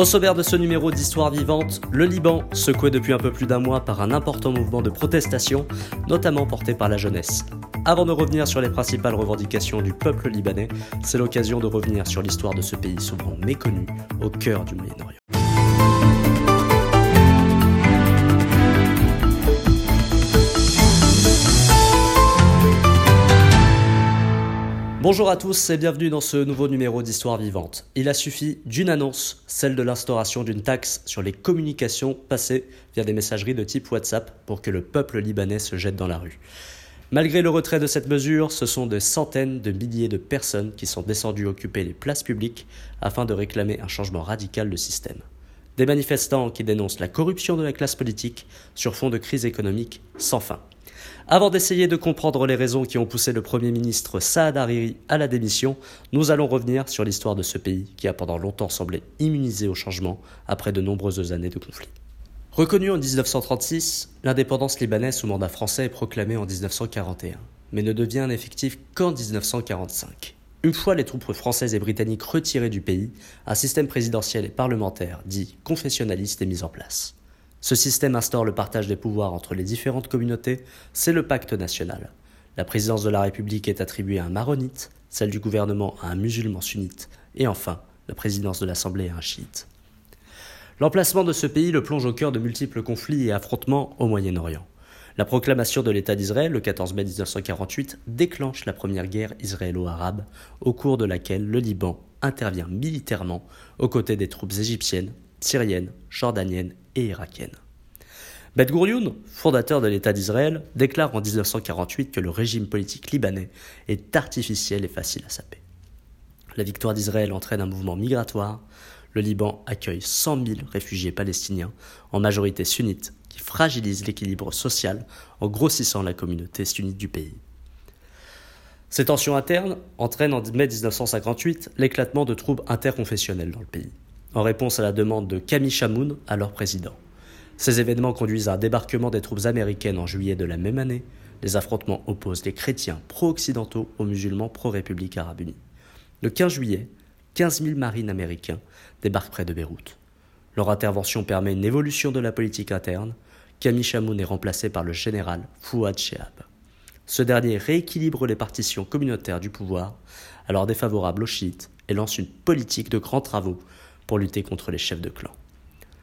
Au sommaire de ce numéro d'Histoire vivante, le Liban, secoué depuis un peu plus d'un mois par un important mouvement de protestation, notamment porté par la jeunesse. Avant de revenir sur les principales revendications du peuple libanais, c'est l'occasion de revenir sur l'histoire de ce pays souvent méconnu au cœur du Moyen-Orient. Bonjour à tous et bienvenue dans ce nouveau numéro d'Histoire vivante. Il a suffi d'une annonce, celle de l'instauration d'une taxe sur les communications passées via des messageries de type WhatsApp pour que le peuple libanais se jette dans la rue. Malgré le retrait de cette mesure, ce sont des centaines de milliers de personnes qui sont descendues occuper les places publiques afin de réclamer un changement radical de système. Des manifestants qui dénoncent la corruption de la classe politique sur fond de crise économique sans fin. Avant d'essayer de comprendre les raisons qui ont poussé le Premier ministre Saad Hariri à la démission, nous allons revenir sur l'histoire de ce pays qui a pendant longtemps semblé immunisé au changement après de nombreuses années de conflits. Reconnue en 1936, l'indépendance libanaise sous mandat français est proclamée en 1941, mais ne devient effective qu'en 1945. Une fois les troupes françaises et britanniques retirées du pays, un système présidentiel et parlementaire, dit confessionnaliste, est mis en place. Ce système instaure le partage des pouvoirs entre les différentes communautés, c'est le pacte national. La présidence de la République est attribuée à un maronite, celle du gouvernement à un musulman sunnite, et enfin, la présidence de l'Assemblée à un chiite. L'emplacement de ce pays le plonge au cœur de multiples conflits et affrontements au Moyen-Orient. La proclamation de l'État d'Israël le 14 mai 1948 déclenche la première guerre israélo-arabe, au cours de laquelle le Liban intervient militairement aux côtés des troupes égyptiennes, syriennes, jordaniennes et irakienne. Bet Gourioun, fondateur de l'État d'Israël, déclare en 1948 que le régime politique libanais est artificiel et facile à saper. La victoire d'Israël entraîne un mouvement migratoire. Le Liban accueille 100 000 réfugiés palestiniens, en majorité sunnites, qui fragilisent l'équilibre social en grossissant la communauté sunnite du pays. Ces tensions internes entraînent en mai 1958 l'éclatement de troubles interconfessionnels dans le pays en réponse à la demande de Camille Chamoun, alors président. Ces événements conduisent à un débarquement des troupes américaines en juillet de la même année. Les affrontements opposent les chrétiens pro-occidentaux aux musulmans pro-République arabe unie. Le 15 juillet, 15 000 marines américains débarquent près de Beyrouth. Leur intervention permet une évolution de la politique interne. Camille Chamoun est remplacé par le général Fouad Shehab. Ce dernier rééquilibre les partitions communautaires du pouvoir, alors défavorables aux chiites, et lance une politique de grands travaux pour lutter contre les chefs de clan.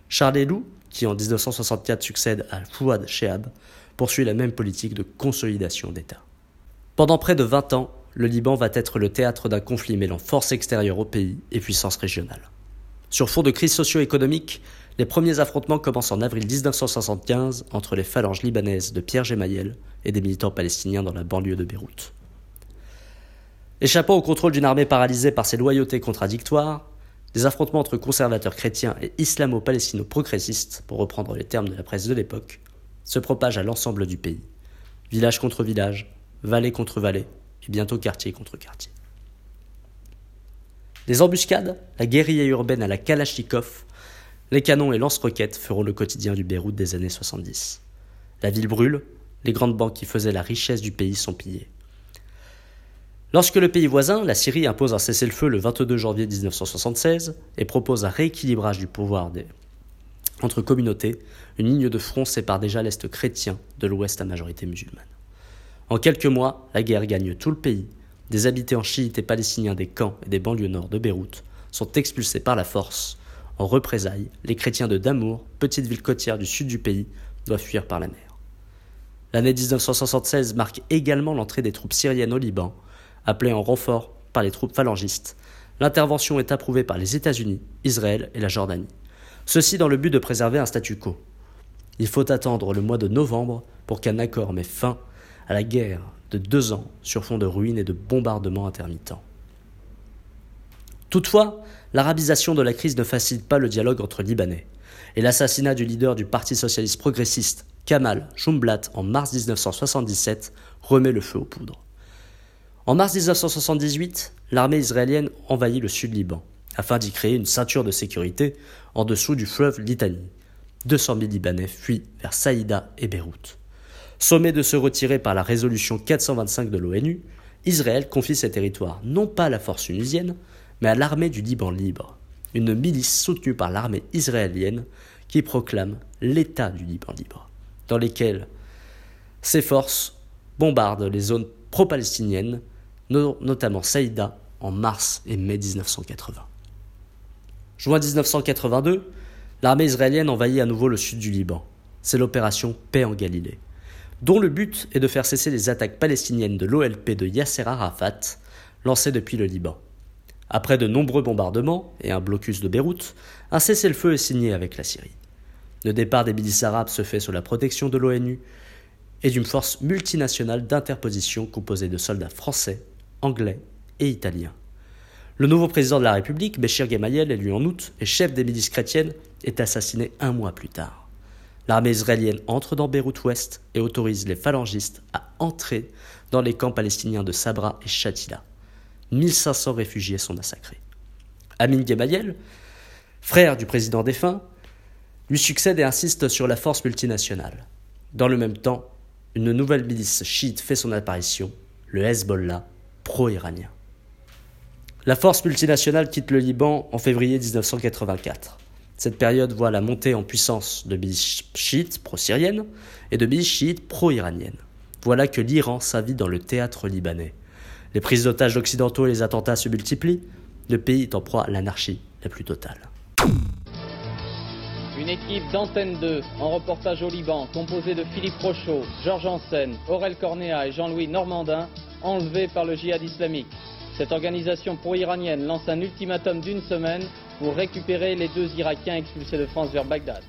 Charles Elou, qui en 1964 succède à Fouad Shehab, poursuit la même politique de consolidation d'État. Pendant près de 20 ans, le Liban va être le théâtre d'un conflit mêlant force extérieure au pays et puissance régionale. Sur fond de crise socio-économique, les premiers affrontements commencent en avril 1975 entre les phalanges libanaises de Pierre Gemayel et des militants palestiniens dans la banlieue de Beyrouth. Échappant au contrôle d'une armée paralysée par ses loyautés contradictoires, des affrontements entre conservateurs chrétiens et islamo-palestino-progressistes, pour reprendre les termes de la presse de l'époque, se propagent à l'ensemble du pays. Village contre village, vallée contre vallée, et bientôt quartier contre quartier. Les embuscades, la guérilla urbaine à la Kalachnikov, les canons et lance-roquettes feront le quotidien du Beyrouth des années 70. La ville brûle, les grandes banques qui faisaient la richesse du pays sont pillées. Lorsque le pays voisin, la Syrie, impose un cessez-le-feu le 22 janvier 1976 et propose un rééquilibrage du pouvoir entre communautés, une ligne de front sépare déjà l'Est chrétien de l'Ouest à majorité musulmane. En quelques mois, la guerre gagne tout le pays. Des habitants chiites et palestiniens des camps et des banlieues nord de Beyrouth sont expulsés par la force. En représailles, les chrétiens de Damour, petite ville côtière du sud du pays, doivent fuir par la mer. L'année 1976 marque également l'entrée des troupes syriennes au Liban, appelé en renfort par les troupes phalangistes. L'intervention est approuvée par les États-Unis, Israël et la Jordanie. Ceci dans le but de préserver un statu quo. Il faut attendre le mois de novembre pour qu'un accord mette fin à la guerre de deux ans sur fond de ruines et de bombardements intermittents. Toutefois, l'arabisation de la crise ne facilite pas le dialogue entre Libanais, et l'assassinat du leader du Parti socialiste progressiste, Kamal Jumblat, en mars 1977, remet le feu aux poudres. En mars 1978, l'armée israélienne envahit le sud Liban, afin d'y créer une ceinture de sécurité en dessous du fleuve Litanie. 200 000 Libanais fuient vers Saïda et Beyrouth. Sommé de se retirer par la résolution 425 de l'ONU, Israël confie ses territoires non pas à la force tunisienne, mais à l'armée du Liban libre. une milice soutenue par l'armée israélienne qui proclame l'État du Liban libre, dans lesquels ces forces bombardent les zones pro-palestiniennes, notamment Saïda, en mars et mai 1980. Juin 1982, l'armée israélienne envahit à nouveau le sud du Liban. C'est l'opération Paix en Galilée, dont le but est de faire cesser les attaques palestiniennes de l'OLP de Yasser Arafat, lancées depuis le Liban. Après de nombreux bombardements et un blocus de Beyrouth, un cessez-le-feu est signé avec la Syrie. Le départ des milices arabes se fait sous la protection de l'ONU et d'une force multinationale d'interposition composée de soldats français, anglais et italiens. Le nouveau président de la République, Béchir Gemayel, élu en août et chef des milices chrétiennes, est assassiné un mois plus tard. L'armée israélienne entre dans Beyrouth-Ouest et autorise les phalangistes à entrer dans les camps palestiniens de Sabra et Shatila. 1500 réfugiés sont massacrés. Amin Gemayel, frère du président défunt, lui succède et insiste sur la force multinationale. Dans le même temps, une nouvelle milice chiite fait son apparition, le Hezbollah, pro-iranien. La force multinationale quitte le Liban en février 1984. Cette période voit la montée en puissance de milices chiites pro-syriennes et de milices chiites pro-iraniennes. Voilà que l'Iran s'invite dans le théâtre libanais. Les prises d'otages occidentaux et les attentats se multiplient, le pays est en proie à l'anarchie la plus totale. Une équipe d'Antenne 2 en reportage au Liban, composée de Philippe Rochaud, Georges Ansen, Aurel Cornéa et Jean-Louis Normandin, enlevés par le djihad islamique. Cette organisation pro-iranienne lance un ultimatum d'une semaine pour récupérer les deux Irakiens expulsés de France vers Bagdad.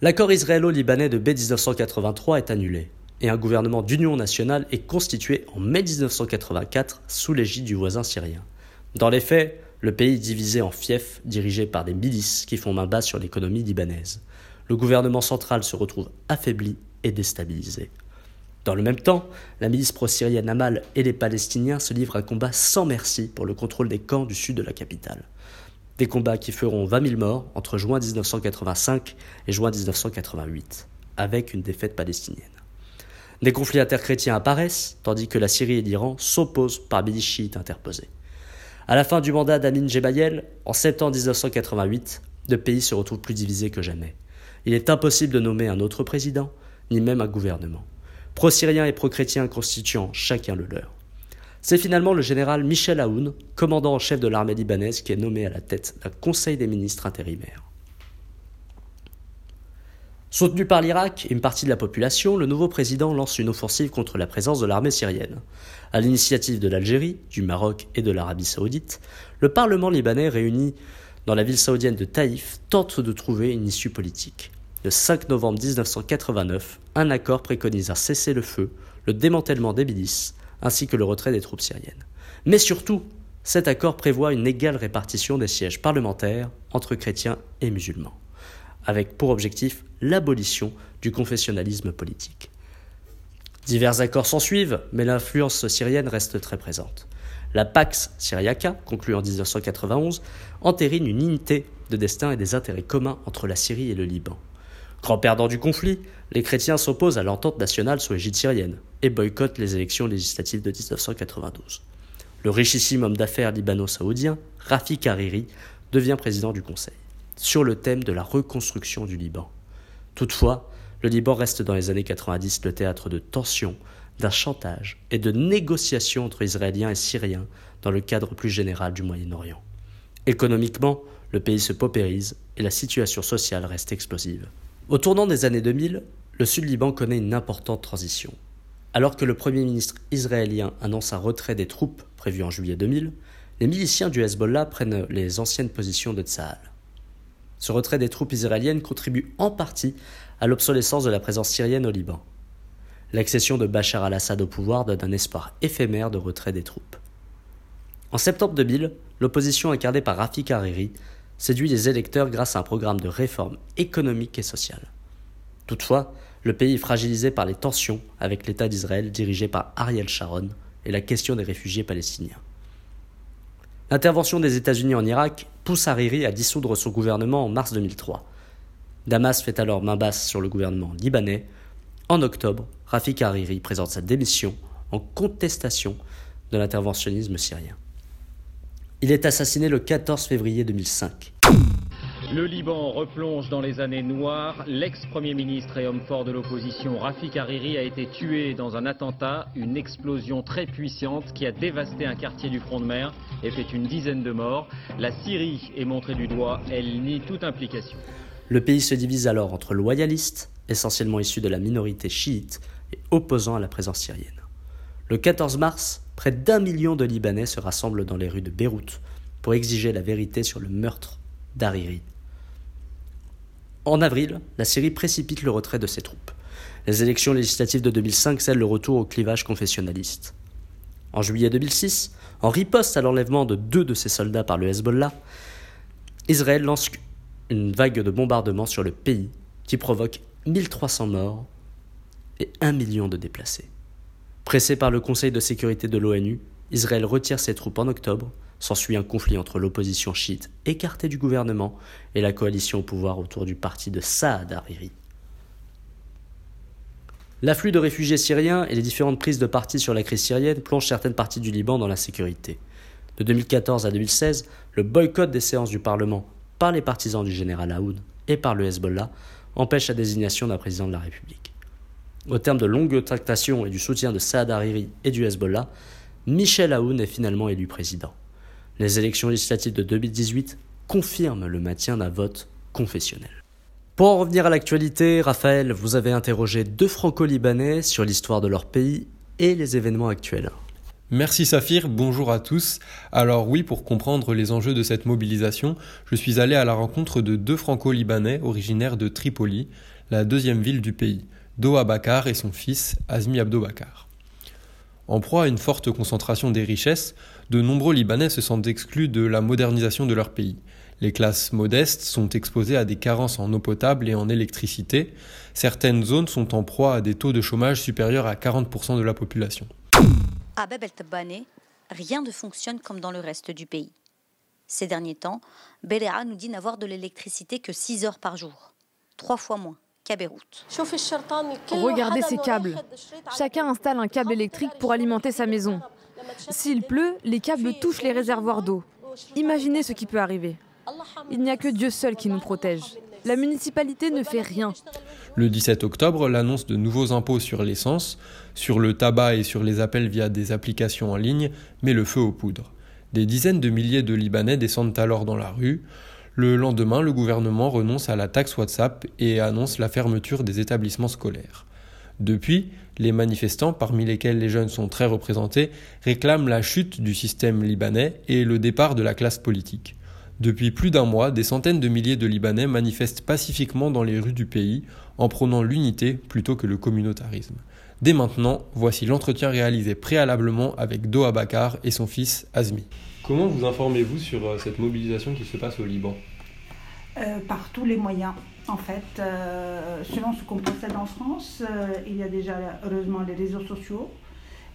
L'accord israélo-libanais de mai 1983 est annulé et un gouvernement d'union nationale est constitué en mai 1984 sous l'égide du voisin syrien. Dans les faits, le pays est divisé en fiefs dirigés par des milices qui font main basse sur l'économie libanaise. Le gouvernement central se retrouve affaibli et déstabilisé. Dans le même temps, la milice pro-syrienne Amal et les Palestiniens se livrent un combat sans merci pour le contrôle des camps du sud de la capitale. Des combats qui feront 20 000 morts entre juin 1985 et juin 1988, avec une défaite palestinienne. Des conflits interchrétiens apparaissent, tandis que la Syrie et l'Iran s'opposent par milices chiites interposées. À la fin du mandat d'Amin Jebayel, en septembre 1988, le pays se retrouve plus divisé que jamais. Il est impossible de nommer un autre président, ni même un gouvernement. Pro-syriens et pro-chrétiens constituant chacun le leur. C'est finalement le général Michel Aoun, commandant en chef de l'armée libanaise, qui est nommé à la tête d'un conseil des ministres intérimaires. Soutenu par l'Irak et une partie de la population, le nouveau président lance une offensive contre la présence de l'armée syrienne. À l'initiative de l'Algérie, du Maroc et de l'Arabie saoudite, le Parlement libanais réuni dans la ville saoudienne de Taïf tente de trouver une issue politique. Le 5 novembre 1989, un accord préconise un cessez-le-feu, le démantèlement des milices, ainsi que le retrait des troupes syriennes. Mais surtout, cet accord prévoit une égale répartition des sièges parlementaires entre chrétiens et musulmans avec pour objectif l'abolition du confessionnalisme politique. Divers accords s'ensuivent, mais l'influence syrienne reste très présente. La Pax Syriaca, conclue en 1991, entérine une unité de destin et des intérêts communs entre la Syrie et le Liban. Grand perdant du conflit, les chrétiens s'opposent à l'entente nationale sous égide syrienne et boycottent les élections législatives de 1992. Le richissime homme d'affaires libano-saoudien, Rafik Hariri, devient président du Conseil sur le thème de la reconstruction du Liban. Toutefois, le Liban reste dans les années 90 le théâtre de tensions, d'un chantage et de négociations entre Israéliens et Syriens dans le cadre plus général du Moyen-Orient. Économiquement, le pays se paupérise et la situation sociale reste explosive. Au tournant des années 2000, le Sud-Liban connaît une importante transition. Alors que le Premier ministre israélien annonce un retrait des troupes prévu en juillet 2000, les miliciens du Hezbollah prennent les anciennes positions de Tsahal. Ce retrait des troupes israéliennes contribue en partie à l'obsolescence de la présence syrienne au Liban. L'accession de Bachar al-Assad au pouvoir donne un espoir éphémère de retrait des troupes. En septembre 2000, l'opposition incarnée par Rafik Hariri séduit les électeurs grâce à un programme de réformes économiques et sociales. Toutefois, le pays est fragilisé par les tensions avec l'État d'Israël dirigé par Ariel Sharon et la question des réfugiés palestiniens. L'intervention des États-Unis en Irak pousse Hariri à dissoudre son gouvernement en mars 2003. Damas fait alors main basse sur le gouvernement libanais. En octobre, Rafik Hariri présente sa démission en contestation de l'interventionnisme syrien. Il est assassiné le 14 février 2005. Le Liban replonge dans les années noires. L'ex-premier ministre et homme fort de l'opposition, Rafik Hariri, a été tué dans un attentat, une explosion très puissante qui a dévasté un quartier du front de mer et fait une dizaine de morts. La Syrie est montrée du doigt, elle nie toute implication. Le pays se divise alors entre loyalistes, essentiellement issus de la minorité chiite, et opposants à la présence syrienne. Le 14 mars, près d'un million de Libanais se rassemblent dans les rues de Beyrouth pour exiger la vérité sur le meurtre d'Hariri. En avril, la Syrie précipite le retrait de ses troupes. Les élections législatives de 2005 scellent le retour au clivage confessionnaliste. En juillet 2006, en riposte à l'enlèvement de deux de ses soldats par le Hezbollah, Israël lance une vague de bombardements sur le pays qui provoque 1300 morts et 1 million de déplacés. Pressé par le Conseil de sécurité de l'ONU, Israël retire ses troupes en octobre S'ensuit un conflit entre l'opposition chiite écartée du gouvernement et la coalition au pouvoir autour du parti de Saad Hariri. L'afflux de réfugiés syriens et les différentes prises de parti sur la crise syrienne plongent certaines parties du Liban dans l'insécurité. De 2014 à 2016, le boycott des séances du Parlement par les partisans du général Aoun et par le Hezbollah empêche la désignation d'un président de la République. Au terme de longues tractations et du soutien de Saad Hariri et du Hezbollah, Michel Aoun est finalement élu président. Les élections législatives de 2018 confirment le maintien d'un vote confessionnel. Pour en revenir à l'actualité, Raphaël, vous avez interrogé deux franco-libanais sur l'histoire de leur pays et les événements actuels. Merci Saphir, bonjour à tous. Alors oui, pour comprendre les enjeux de cette mobilisation, je suis allé à la rencontre de deux franco-libanais originaires de Tripoli, la deuxième ville du pays, Doha Bakar et son fils Azmi Abdobakar. En proie à une forte concentration des richesses, de nombreux Libanais se sentent exclus de la modernisation de leur pays. Les classes modestes sont exposées à des carences en eau potable et en électricité. Certaines zones sont en proie à des taux de chômage supérieurs à 40% de la population. À Bab el rien ne fonctionne comme dans le reste du pays. Ces derniers temps, Beléa nous dit n'avoir de l'électricité que 6 heures par jour, trois fois moins qu'à Beyrouth. Regardez ces câbles. Chacun installe un câble électrique pour alimenter sa maison. S'il pleut, les câbles touchent les réservoirs d'eau. Imaginez ce qui peut arriver. Il n'y a que Dieu seul qui nous protège. La municipalité ne fait rien. Le 17 octobre, l'annonce de nouveaux impôts sur l'essence, sur le tabac et sur les appels via des applications en ligne met le feu aux poudres. Des dizaines de milliers de Libanais descendent alors dans la rue. Le lendemain, le gouvernement renonce à la taxe WhatsApp et annonce la fermeture des établissements scolaires. Depuis, les manifestants, parmi lesquels les jeunes sont très représentés, réclament la chute du système libanais et le départ de la classe politique. Depuis plus d'un mois, des centaines de milliers de Libanais manifestent pacifiquement dans les rues du pays en prônant l'unité plutôt que le communautarisme. Dès maintenant, voici l'entretien réalisé préalablement avec Doha Bakar et son fils Azmi. Comment vous informez-vous sur euh, cette mobilisation qui se passe au Liban? Euh, Par tous les moyens. En fait, euh, selon ce qu'on possède en France, il y a déjà heureusement les réseaux sociaux.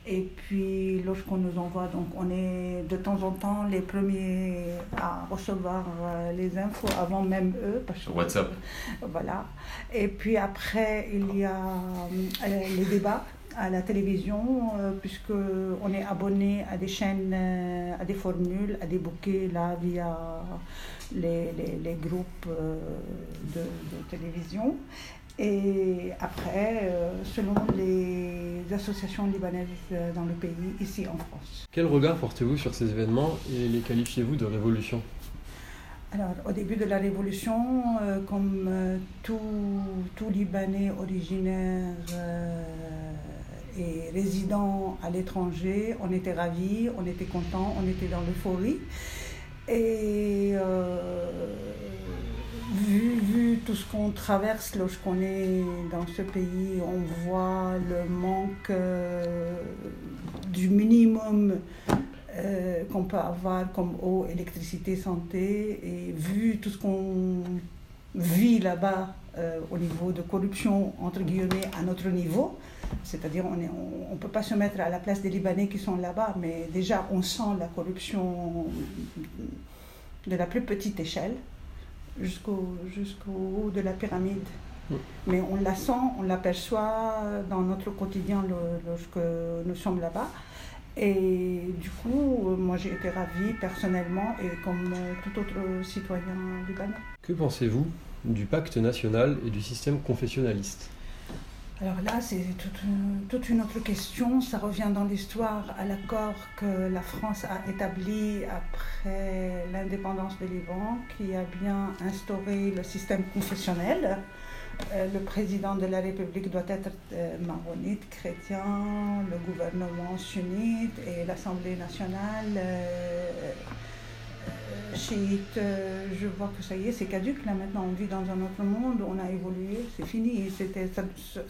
Et puis, lorsqu'on nous envoie, donc on est de temps en temps les premiers à recevoir les infos avant même eux. Parce Sur WhatsApp. voilà. Et puis après, il y a les débats à la télévision, euh, puisque on est abonné à des chaînes, euh, à des formules, à des bouquets là via les, les, groupes euh, de, télévision. Et après, selon les associations libanaises dans le pays, ici en France. Quel regard portez-vous sur ces événements et les qualifiez-vous de révolution? Alors, au début de la Révolution, comme tout, tout, Libanais originaire et résidents à l'étranger, on était ravis, on était contents, on était dans l'euphorie. Et euh, vu, tout ce qu'on traverse lorsqu'on est dans ce pays, on voit le manque euh, du minimum euh, qu'on peut avoir comme eau, électricité, santé. Et vu tout ce qu'on vit là-bas au niveau de corruption, entre guillemets, à notre niveau, c'est-à-dire, on ne on, peut pas se mettre à la place des Libanais qui sont là-bas, mais déjà, on sent la corruption de la plus petite échelle jusqu'au jusqu'au haut de la pyramide. Mais on la sent, on l'aperçoit dans notre quotidien lorsque nous sommes là-bas. Et du coup, moi j'ai été ravie personnellement et comme tout autre citoyen libanais. Que pensez-vous du pacte national et du système confessionnaliste? Alors là, c'est toute, une autre question. Ça revient dans l'histoire à l'accord que la France a établi après l'indépendance du Liban, qui a bien instauré le système confessionnel. Euh, le président de la République doit être euh, maronite, chrétien, le gouvernement sunnite et l'Assemblée nationale. Euh, chiite, je vois que ça y est, c'est caduque. Là maintenant, on vit dans un autre monde, on a évolué, c'est fini.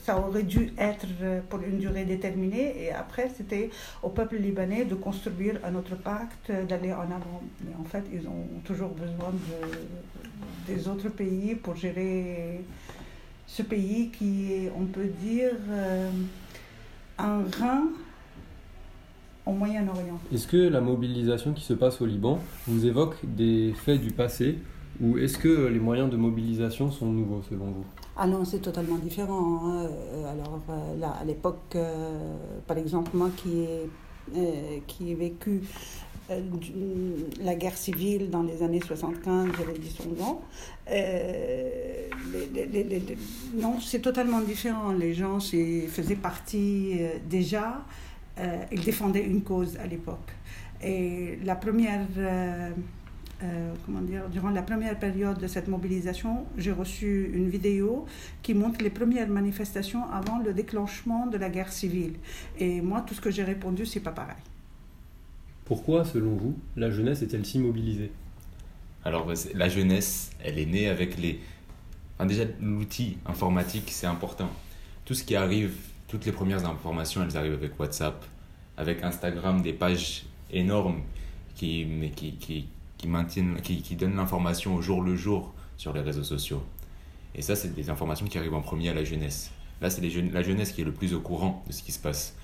Ça, aurait dû être pour une durée déterminée. Et après, c'était au peuple libanais de construire un autre pacte, d'aller en avant. Mais en fait, ils ont toujours besoin de, des autres pays pour gérer ce pays qui est, on peut dire, euh, un rein au Moyen-Orient. Est-ce que la mobilisation qui se passe au Liban vous évoque des faits du passé ou est-ce que les moyens de mobilisation sont nouveaux selon vous? Ah non, c'est totalement différent. Hein. Euh, alors euh, là, à l'époque, euh, par exemple, moi qui ai, qui ai vécu la guerre civile dans les années 75, j'avais 10 ans, non, c'est totalement différent. Les gens faisaient partie déjà euh, il défendait une cause à l'époque. Et la première, euh, euh, comment dire, durant la première période de cette mobilisation, j'ai reçu une vidéo qui montre les premières manifestations avant le déclenchement de la guerre civile. Et moi, tout ce que j'ai répondu, c'est pas pareil. Pourquoi, selon vous, la jeunesse est-elle si mobilisée? Alors, bah, la jeunesse, elle est née avec les. Enfin, déjà, l'outil informatique, c'est important. Tout ce qui arrive toutes les premières informations, elles arrivent avec WhatsApp, avec Instagram, des pages énormes qui, qui, qui, qui, maintiennent, qui, qui donnent l'information au jour le jour sur les réseaux sociaux. Et ça, c'est des informations qui arrivent en premier à la jeunesse. Là, c'est la jeunesse qui est le plus au courant de ce qui se passe.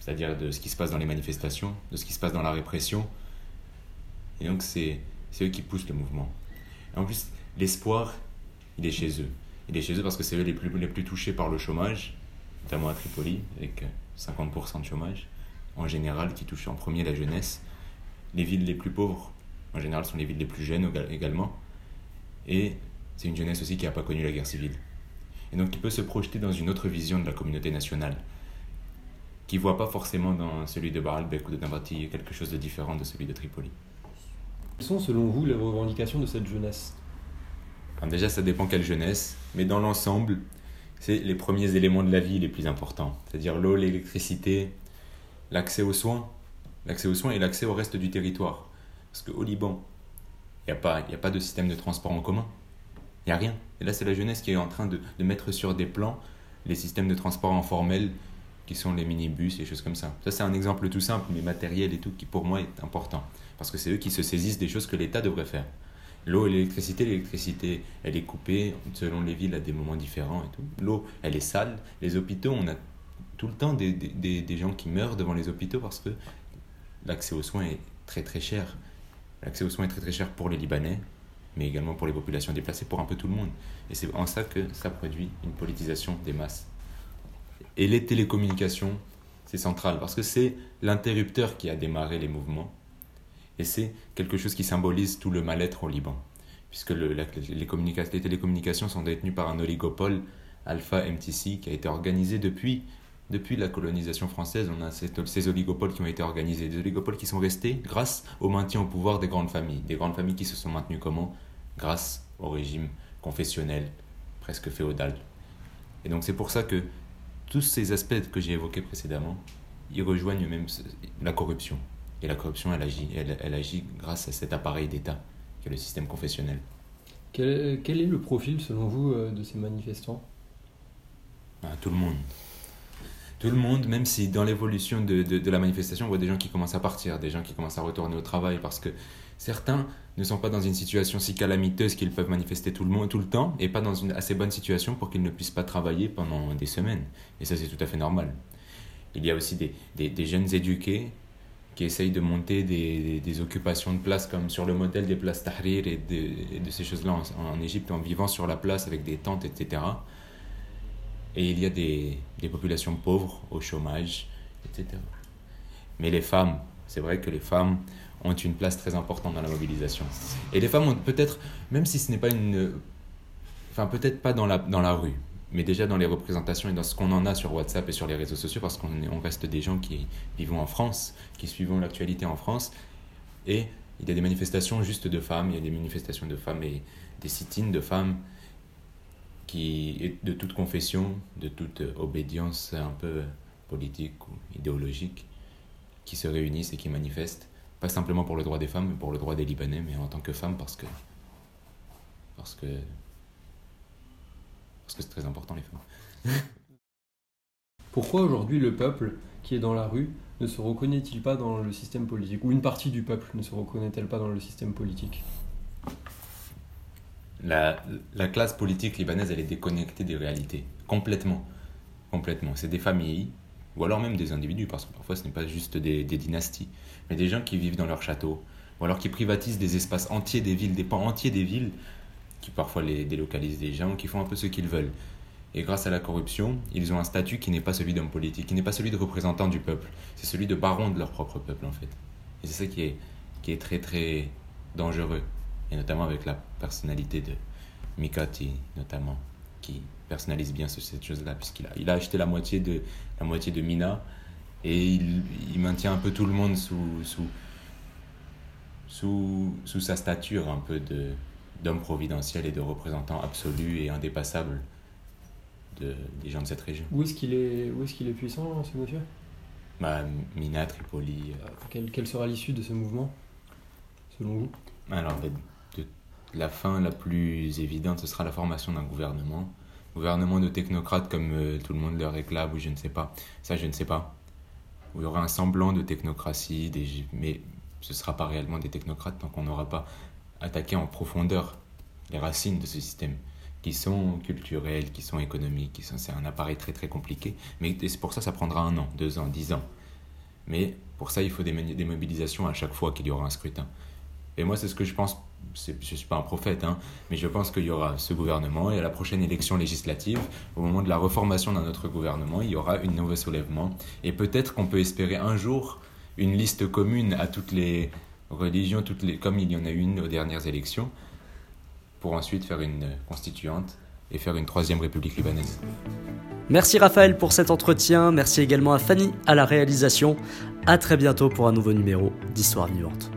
C'est-à-dire de ce qui se passe dans les manifestations, de ce qui se passe dans la répression. Et donc, c'est eux qui poussent le mouvement. En plus, l'espoir, il est chez eux. Il est chez eux parce que c'est eux les plus, les plus touchés par le chômage notamment à Tripoli, avec 50% de chômage, en général, qui touche en premier la jeunesse. Les villes les plus pauvres, en général, sont les villes les plus jeunes également. Et c'est une jeunesse aussi qui n'a pas connu la guerre civile. Et donc, qui peut se projeter dans une autre vision de la communauté nationale, qui ne voit pas forcément dans celui de Baalbek ou de Nabati quelque chose de différent de celui de Tripoli. Quelles sont, selon vous, les revendications de cette jeunesse? Déjà, ça dépend quelle jeunesse, mais dans l'ensemble, c'est les premiers éléments de la vie les plus importants, c'est-à-dire l'eau, l'électricité, l'accès aux soins, l'accès aux soins et l'accès au reste du territoire. Parce qu'au Liban, il n'y a, pas, de système de transport en commun. Il n'y a rien. Et là, c'est la jeunesse qui est en train de, de, mettre sur des plans les systèmes de transport informels qui sont les minibus et choses comme ça. Ça, c'est un exemple tout simple, mais matériel et tout, qui pour moi est important. Parce que c'est eux qui se saisissent des choses que l'État devrait faire. L'eau et l'électricité, l'électricité, elle est coupée selon les villes à des moments différents et tout. L'eau, elle est sale. Les hôpitaux, on a tout le temps des, des, des gens qui meurent devant les hôpitaux parce que l'accès aux soins est très très cher. L'accès aux soins est très très cher pour les Libanais, mais également pour les populations déplacées, pour un peu tout le monde. Et c'est en ça que ça produit une politisation des masses. Et les télécommunications, c'est central parce que c'est l'interrupteur qui a démarré les mouvements et c'est quelque chose qui symbolise tout le mal-être au Liban, puisque le, les, télécommunications sont détenues par un oligopole Alpha MTC qui a été organisé depuis la colonisation française. On a ces oligopoles qui ont été organisés, des oligopoles qui sont restés grâce au maintien au pouvoir des grandes familles. Des grandes familles qui se sont maintenues comment? Grâce au régime confessionnel, presque féodal. Et donc c'est pour ça que tous ces aspects que j'ai évoqués précédemment, ils rejoignent même la corruption. Et la corruption, elle agit, elle, elle agit grâce à cet appareil d'État, qui est le système confessionnel. Quel, quel, est le profil, selon vous, euh, de ces manifestants? Ah, Tout le monde. Tout le monde, même si dans l'évolution de, de, de, la manifestation, on voit des gens qui commencent à partir, des gens qui commencent à retourner au travail, parce que certains ne sont pas dans une situation si calamiteuse qu'ils peuvent manifester tout le, monde, tout le temps, et pas dans une assez bonne situation pour qu'ils ne puissent pas travailler pendant des semaines. Et ça, c'est tout à fait normal. Il y a aussi des, des, des jeunes éduqués qui essayent de monter des, des, occupations de place comme sur le modèle des places Tahrir et de, de ces choses-là en, en, Égypte en vivant sur la place avec des tentes, etc. Et il y a des, des populations pauvres au chômage, etc. Mais les femmes, c'est vrai que les femmes ont une place très importante dans la mobilisation. Et les femmes ont peut-être, même si ce n'est pas une... Enfin, peut-être pas dans la, dans la rue, mais déjà dans les représentations et dans ce qu'on en a sur WhatsApp et sur les réseaux sociaux, parce qu'on on reste des gens qui vivent en France, qui suivons l'actualité en France, et il y a des manifestations juste de femmes, il y a des manifestations de femmes et des sit de femmes qui, de toute confession, de toute obédience un peu politique ou idéologique, qui se réunissent et qui manifestent, pas simplement pour le droit des femmes, mais pour le droit des Libanais, mais en tant que femmes parce que parce que parce que c'est très important les femmes. Pourquoi aujourd'hui le peuple qui est dans la rue ne se reconnaît-il pas dans le système politique? Ou une partie du peuple ne se reconnaît-elle pas dans le système politique? La, la, classe politique libanaise, elle est déconnectée des réalités. Complètement. Complètement. C'est des familles, ou alors même des individus, parce que parfois ce n'est pas juste des, des, dynasties, mais des gens qui vivent dans leur château, ou alors qui privatisent des espaces entiers des villes, des pans entiers des villes, qui parfois les délocalisent des gens, qui font un peu ce qu'ils veulent. Et grâce à la corruption, ils ont un statut qui n'est pas celui d'homme politique, qui n'est pas celui de représentant du peuple. C'est celui de baron de leur propre peuple, en fait. Et c'est ça qui est, qui est très, très dangereux. Et notamment avec la personnalité de Mikati, notamment, qui personnalise bien cette chose-là, puisqu'il a, il a acheté la moitié de, la moitié de Mina, et il, il maintient un peu tout le monde sous, sous, sous, sous sa stature un peu de, d'homme providentiel et de représentant absolu et indépassable de, des gens de cette région. Où est-ce qu'il est, où est, qu'il est puissant, ce monsieur? Bah, Mina, Tripoli. Euh... Quelle, quelle, sera l'issue de ce mouvement, selon vous? Alors, de, de, la fin la plus évidente, ce sera la formation d'un gouvernement. Gouvernement de technocrates comme euh, tout le monde le réclame, ou je ne sais pas. Ça, je ne sais pas. Où il y aura un semblant de technocratie, des, mais ce ne sera pas réellement des technocrates tant qu'on n'aura pas attaqué en profondeur les racines de ce système qui sont culturelles, qui sont économiques, qui sont, c'est un appareil très très compliqué. Mais c'est pour ça ça prendra un an, deux ans, dix ans. Mais pour ça, il faut des, des mobilisations à chaque fois qu'il y aura un scrutin. Et moi, c'est ce que je pense. je ne suis pas un prophète, hein, mais je pense qu'il y aura ce gouvernement et à la prochaine élection législative, au moment de la reformation d'un autre gouvernement, il y aura une nouveau soulèvement. Et peut-être qu'on peut espérer un jour une liste commune à toutes les religions, toutes les, comme il y en a une aux dernières élections, pour ensuite faire une constituante et faire une troisième république libanaise. Merci Raphaël pour cet entretien, merci également à Fanny à la réalisation. À très bientôt pour un nouveau numéro d'Histoire vivante.